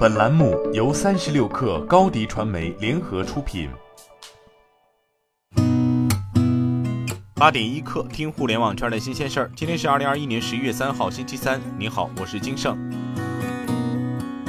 本栏目由三十六氪高低传媒联合出品。八点一刻，听互联网圈的新鲜事儿。今天是二零二一年十一月三号，星期三。你好，我是金盛。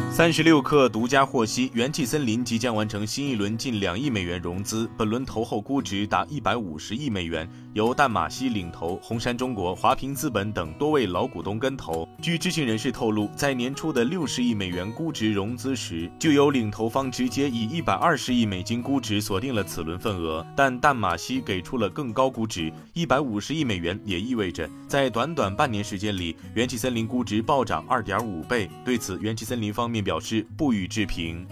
三十六氪独家获悉，元气森林即将完成新一轮近两亿美元融资，本轮投后估值达一百五十亿美元，由淡马锡领投，红杉中国、华平资本等多位老股东跟投。据知情人士透露，在年初的六十亿美元估值融资时，就有领投方直接以一百二十亿美金估值锁定了此轮份额，但淡马锡给出了更高估值，一百五十亿美元，也意味着在短短半年时间里，元气森林估值暴涨二点五倍。对此，元气森林方面。表示不予置评。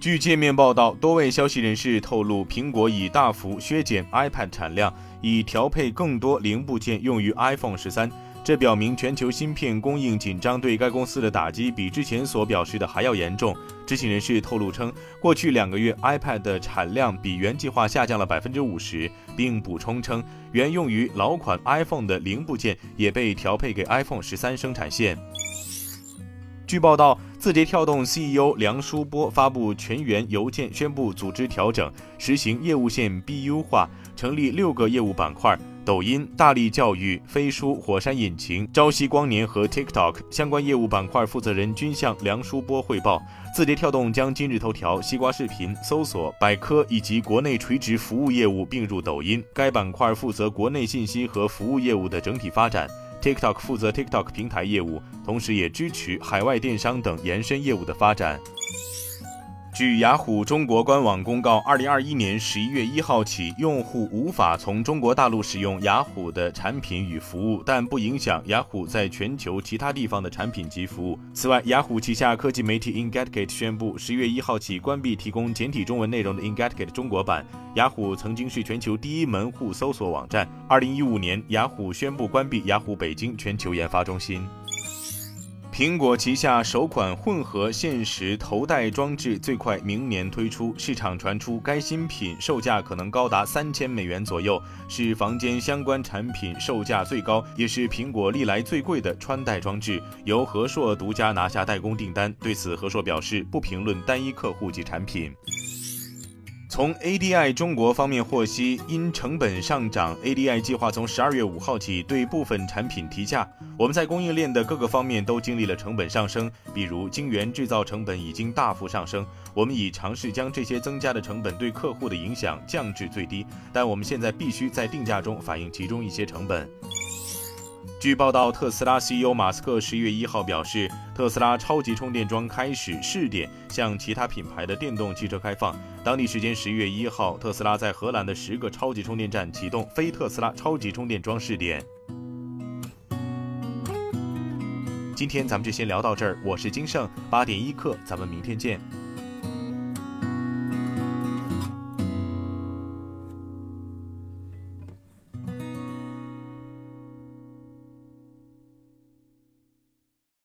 据界面报道，多位消息人士透露，苹果已大幅削减 iPad 产量，以调配更多零部件用于 iPhone 十三。这表明全球芯片供应紧张对该公司的打击比之前所表示的还要严重。知情人士透露称，过去两个月 iPad 的产量比原计划下降了百分之五十，并补充称，原用于老款 iPhone 的零部件也被调配给 iPhone 十三生产线。据报道，字节跳动 CEO 梁书波发布全员邮件，宣布组织调整，实行业务线 BU 化，成立六个业务板块：抖音、大力教育、飞书、火山引擎、朝夕光年和 TikTok。相关业务板块负责人均向梁书波汇报。字节跳动将今日头条、西瓜视频、搜索、百科以及国内垂直服务业务并入抖音。该板块负责国内信息和服务业务的整体发展。TikTok 负责 TikTok 平台业务，同时也支持海外电商等延伸业务的发展。据雅虎中国官网公告，二零二一年十一月一号起，用户无法从中国大陆使用雅虎的产品与服务，但不影响雅虎在全球其他地方的产品及服务。此外，雅虎旗下科技媒体 Engadget 宣布，十月一号起关闭提供简体中文内容的 Engadget 中国版。雅虎曾经是全球第一门户搜索网站。二零一五年，雅虎宣布关闭雅虎北京全球研发中心。苹果旗下首款混合现实头戴装置最快明年推出，市场传出该新品售价可能高达三千美元左右，是房间相关产品售价最高，也是苹果历来最贵的穿戴装置，由和硕独家拿下代工订单。对此，和硕表示不评论单一客户及产品。从 ADI 中国方面获悉，因成本上涨，ADI 计划从十二月五号起对部分产品提价。我们在供应链的各个方面都经历了成本上升，比如晶圆制造成本已经大幅上升。我们已尝试将这些增加的成本对客户的影响降至最低，但我们现在必须在定价中反映其中一些成本。据报道，特斯拉 CEO 马斯克十一月一号表示，特斯拉超级充电桩开始试点，向其他品牌的电动汽车开放。当地时间十一月一号，特斯拉在荷兰的十个超级充电站启动非特斯拉超级充电桩试点。今天咱们就先聊到这儿，我是金盛八点一刻，咱们明天见。